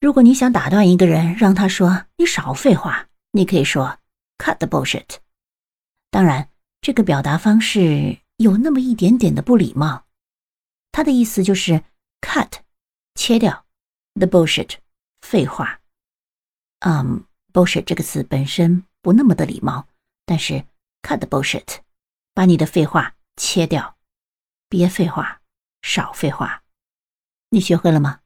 如果你想打断一个人让他说你少废话。你可以说 cut the bullshit 当然这个表达方式有那么一点点的不礼貌。它的意思就是 cut 切掉。The bullshit 废话。嗯 bullshit 这个词本身不那么的礼貌但是 cut the bullshit 把你的废话切掉。别废话少废话。你学会了吗？